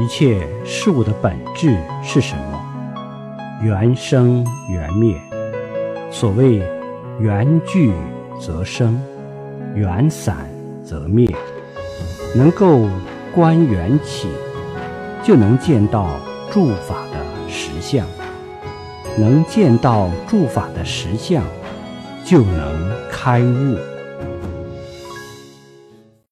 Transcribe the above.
一切事物的本质是什么？缘生缘灭。所谓缘聚则生缘散则灭。能够观缘起就能见到诸法的实相。能见到诸法的实相就能开悟。